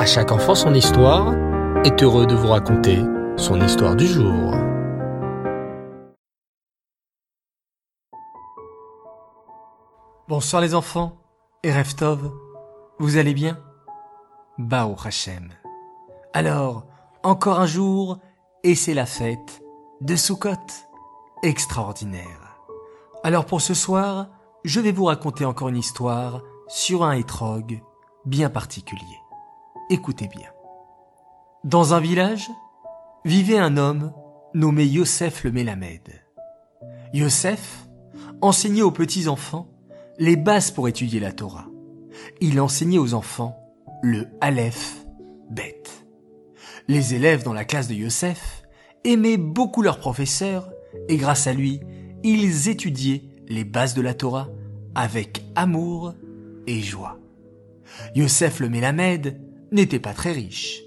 À chaque enfant son histoire est heureux de vous raconter son histoire du jour. Bonsoir les enfants et vous allez bien? Bao Hachem. Alors, encore un jour et c'est la fête de Sukkot. Extraordinaire. Alors pour ce soir, je vais vous raconter encore une histoire sur un hétrog bien particulier. Écoutez bien. Dans un village, vivait un homme nommé Yosef le Mélamède. Yosef enseignait aux petits-enfants les bases pour étudier la Torah. Il enseignait aux enfants le Aleph Bet. Les élèves dans la classe de Yosef aimaient beaucoup leur professeur et grâce à lui, ils étudiaient les bases de la Torah avec amour et joie. Yosef le Mélamède n'était pas très riche.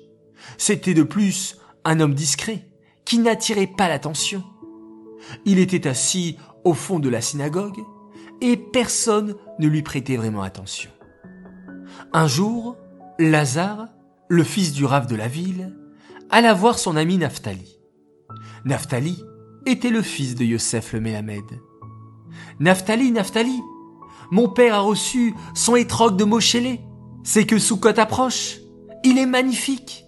C'était de plus un homme discret qui n'attirait pas l'attention. Il était assis au fond de la synagogue et personne ne lui prêtait vraiment attention. Un jour, Lazare, le fils du rave de la ville, alla voir son ami Naphtali. Naphtali était le fils de Yosef le Mélamède. Naphtali, Naphtali, mon père a reçu son étrogue de Moshélé. C'est que Soukot approche. Il est magnifique.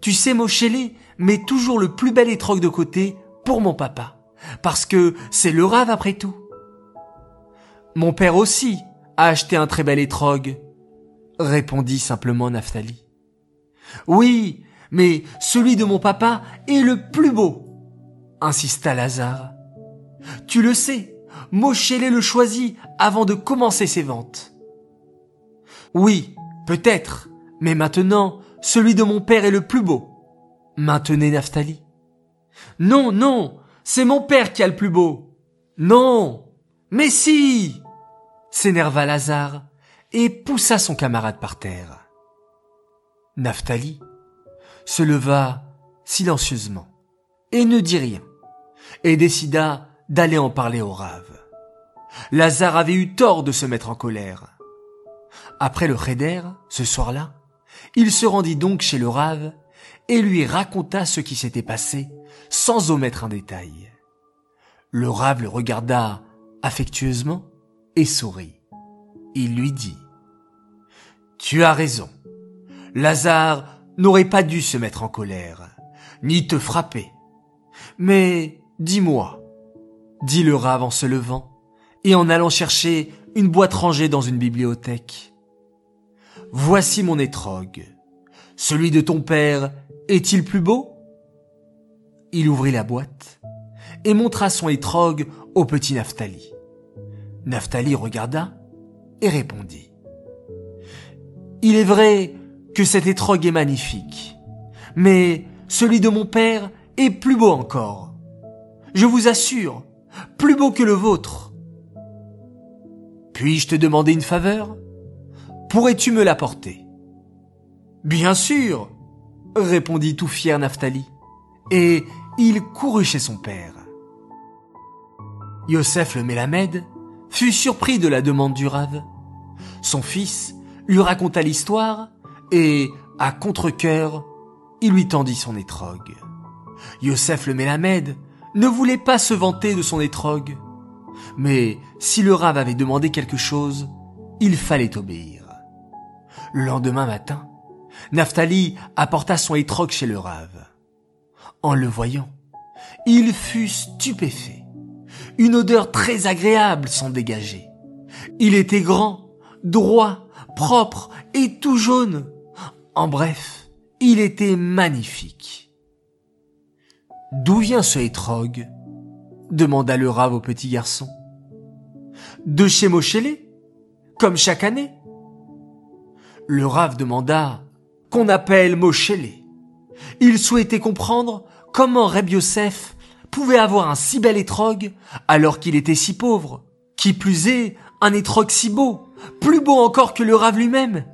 Tu sais, Moshélé met toujours le plus bel étrogue de côté pour mon papa. Parce que c'est le rave après tout. Mon père aussi a acheté un très bel étrogue, répondit simplement Naphtali. Oui, mais celui de mon papa est le plus beau, insista Lazare. Tu le sais, Moshélé le choisit avant de commencer ses ventes. Oui, peut-être, mais maintenant, celui de mon père est le plus beau, maintenait Naphtali. Non, non, c'est mon père qui a le plus beau. Non, mais si s'énerva Lazare et poussa son camarade par terre. Naphtali se leva silencieusement et ne dit rien, et décida d'aller en parler au rave. Lazare avait eu tort de se mettre en colère. Après le Cheder, ce soir-là, il se rendit donc chez le rave et lui raconta ce qui s'était passé sans omettre un détail. Le rave le regarda affectueusement et sourit. Il lui dit Tu as raison. Lazare n'aurait pas dû se mettre en colère, ni te frapper. Mais dis-moi, dit le rave en se levant et en allant chercher une boîte rangée dans une bibliothèque. Voici mon étrogue. Celui de ton père est-il plus beau? Il ouvrit la boîte et montra son étrogue au petit Naphtali. Naphtali regarda et répondit. Il est vrai que cet étrogue est magnifique, mais celui de mon père est plus beau encore. Je vous assure, plus beau que le vôtre. Puis-je te demander une faveur? Pourrais-tu me l'apporter? Bien sûr, répondit tout fier Naphtali, et il courut chez son père. Yosef le Mélamède fut surpris de la demande du rave. Son fils lui raconta l'histoire et, à contre-cœur, il lui tendit son étrogue. Yosef le Mélamède ne voulait pas se vanter de son étrogue. Mais si le rave avait demandé quelque chose, il fallait obéir. Le lendemain matin, Naphtali apporta son étrogue chez le rave. En le voyant, il fut stupéfait. Une odeur très agréable s'en dégageait. Il était grand, droit, propre et tout jaune. En bref, il était magnifique. D'où vient ce hétrogue demanda le rave au petit garçon. De chez Moshélé Comme chaque année Le rave demanda qu'on appelle Moshélé. Il souhaitait comprendre comment Reb Yosef pouvait avoir un si bel étrogue alors qu'il était si pauvre. Qui plus est, un étrogue si beau, plus beau encore que le rave lui-même.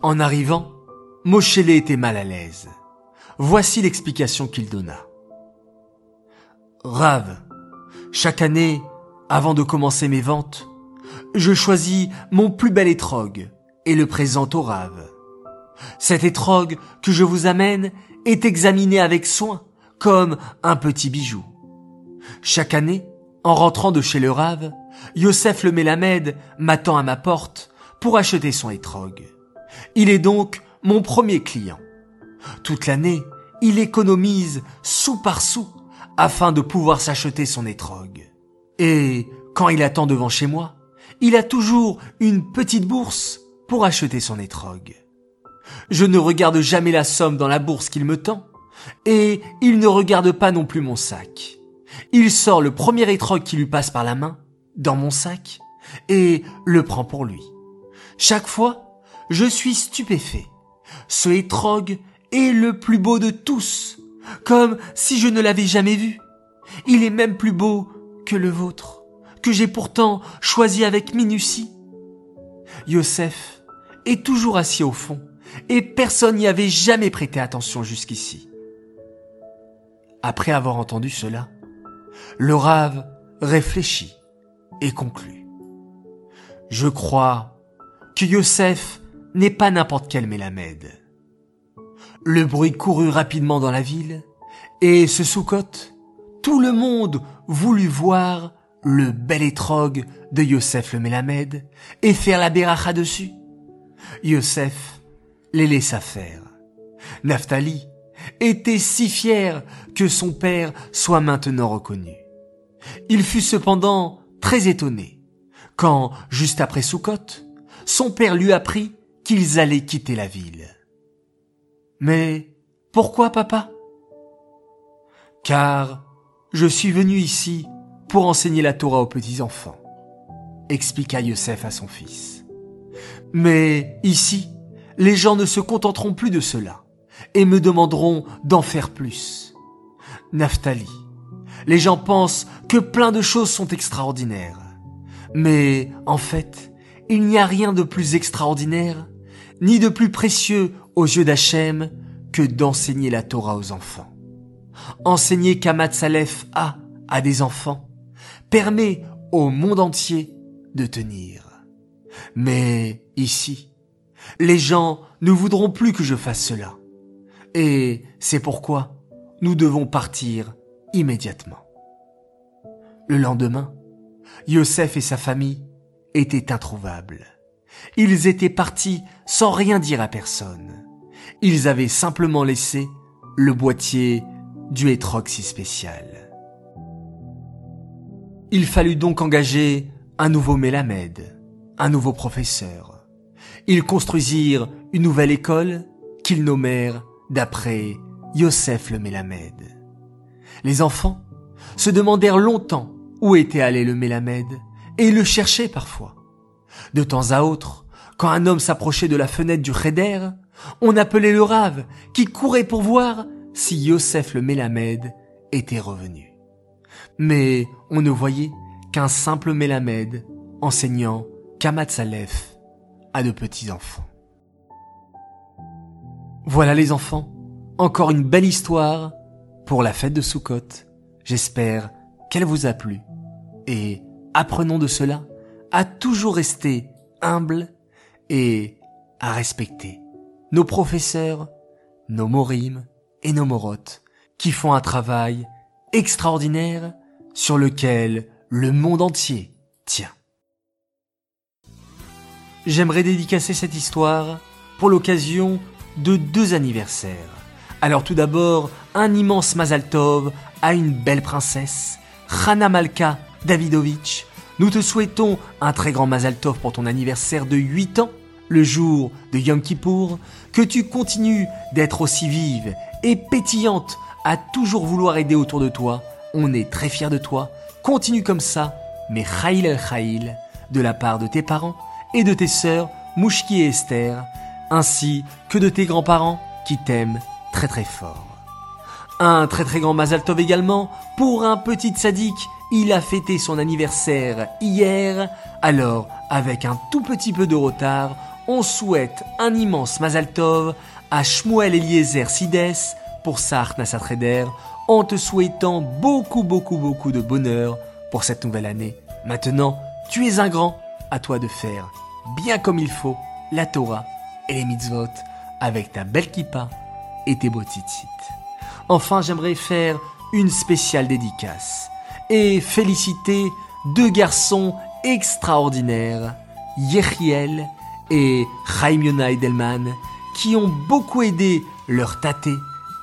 En arrivant, Moshélé était mal à l'aise. Voici l'explication qu'il donna. Rave, chaque année, avant de commencer mes ventes, je choisis mon plus bel étrogue et le présente au Rave. Cet étrogue que je vous amène est examiné avec soin, comme un petit bijou. Chaque année, en rentrant de chez le Rave, Yosef le Mélamède m'attend à ma porte pour acheter son étrogue. Il est donc mon premier client. Toute l'année, il économise sou par sou afin de pouvoir s'acheter son étrogue. Et quand il attend devant chez moi, il a toujours une petite bourse pour acheter son étrogue. Je ne regarde jamais la somme dans la bourse qu'il me tend, et il ne regarde pas non plus mon sac. Il sort le premier étrogue qui lui passe par la main, dans mon sac, et le prend pour lui. Chaque fois, je suis stupéfait. Ce étrogue est le plus beau de tous, comme si je ne l'avais jamais vu. Il est même plus beau que le vôtre, que j'ai pourtant choisi avec minutie. Yosef est toujours assis au fond, et personne n'y avait jamais prêté attention jusqu'ici. Après avoir entendu cela, le rave réfléchit et conclut. Je crois que Yosef n'est pas n'importe quel Mélamède. Le bruit courut rapidement dans la ville, et ce Soukot, tout le monde voulut voir le bel étrogue de Yosef le Mélamède et faire la béracha dessus. Yosef les laissa faire. Naphtali était si fier que son père soit maintenant reconnu. Il fut cependant très étonné quand, juste après Soukot, son père lui apprit qu'ils allaient quitter la ville. Mais pourquoi papa? Car je suis venu ici pour enseigner la Torah aux petits-enfants, expliqua Yosef à son fils. Mais ici, les gens ne se contenteront plus de cela et me demanderont d'en faire plus. Naphtali, les gens pensent que plein de choses sont extraordinaires. Mais en fait, il n'y a rien de plus extraordinaire, ni de plus précieux aux yeux d'Hachem que d'enseigner la Torah aux enfants. Enseigner Kamat Salef a à des enfants permet au monde entier de tenir. Mais ici, les gens ne voudront plus que je fasse cela. Et c'est pourquoi nous devons partir immédiatement. Le lendemain, Yosef et sa famille étaient introuvables. Ils étaient partis sans rien dire à personne. Ils avaient simplement laissé le boîtier du hétrox si spécial. Il fallut donc engager un nouveau Mélamède, un nouveau professeur. Ils construisirent une nouvelle école qu'ils nommèrent d'après Yosef le Mélamède. Les enfants se demandèrent longtemps où était allé le Mélamède et le cherchaient parfois. De temps à autre, quand un homme s'approchait de la fenêtre du Cheder, on appelait le rave qui courait pour voir si Yosef le Mélamède était revenu. Mais on ne voyait qu'un simple Mélamède enseignant Kamatsalef à de petits enfants. Voilà les enfants, encore une belle histoire pour la fête de Soukhot. J'espère qu'elle vous a plu. Et apprenons de cela à toujours rester humble et à respecter nos professeurs, nos morim et nos morotes qui font un travail extraordinaire sur lequel le monde entier tient. J'aimerais dédicacer cette histoire pour l'occasion de deux anniversaires. Alors tout d'abord, un immense Mazal Tov à une belle princesse, Rana Malka Davidovitch. Nous te souhaitons un très grand Mazal Tov pour ton anniversaire de 8 ans, le jour de Yom Kippour, que tu continues d'être aussi vive et pétillante à toujours vouloir aider autour de toi. On est très fiers de toi. Continue comme ça, mais Khaïl el Khaïl, de la part de tes parents et de tes sœurs, Mouchki et Esther, ainsi que de tes grands-parents qui t'aiment très très fort. Un très très grand Mazal Tov également pour un petit sadique. Il a fêté son anniversaire hier. Alors, avec un tout petit peu de retard, on souhaite un immense Mazal Tov à Shmuel Eliezer Sides pour Sartre Nassatréder en te souhaitant beaucoup beaucoup beaucoup de bonheur pour cette nouvelle année. Maintenant, tu es un grand, à toi de faire bien comme il faut la Torah et les mitzvot avec ta belle kippa et tes beaux. Enfin, j'aimerais faire une spéciale dédicace et féliciter deux garçons extraordinaires, Yechiel et Chaim Edelman, qui ont beaucoup aidé leur tâté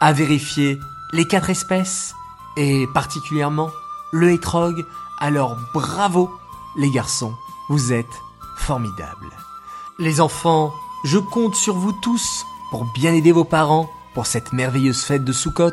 à vérifier les quatre espèces et particulièrement le hétrog. Alors bravo les garçons, vous êtes formidables. Les enfants, je compte sur vous tous pour bien aider vos parents pour cette merveilleuse fête de Sukkot.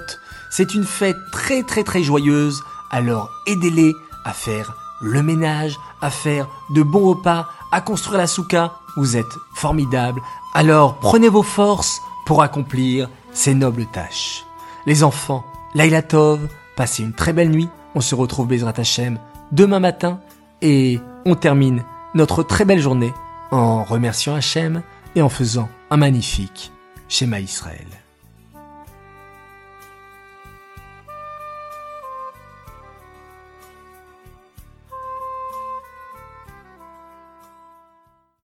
C'est une fête très très très joyeuse, alors aidez-les à faire le ménage, à faire de bons repas, à construire la souka. Vous êtes formidables. Alors prenez vos forces pour accomplir ces nobles tâches. Les enfants, Laila Tov, passez une très belle nuit. On se retrouve Bezrat Hashem demain matin et on termine notre très belle journée en remerciant Hachem et en faisant un magnifique schéma Israël.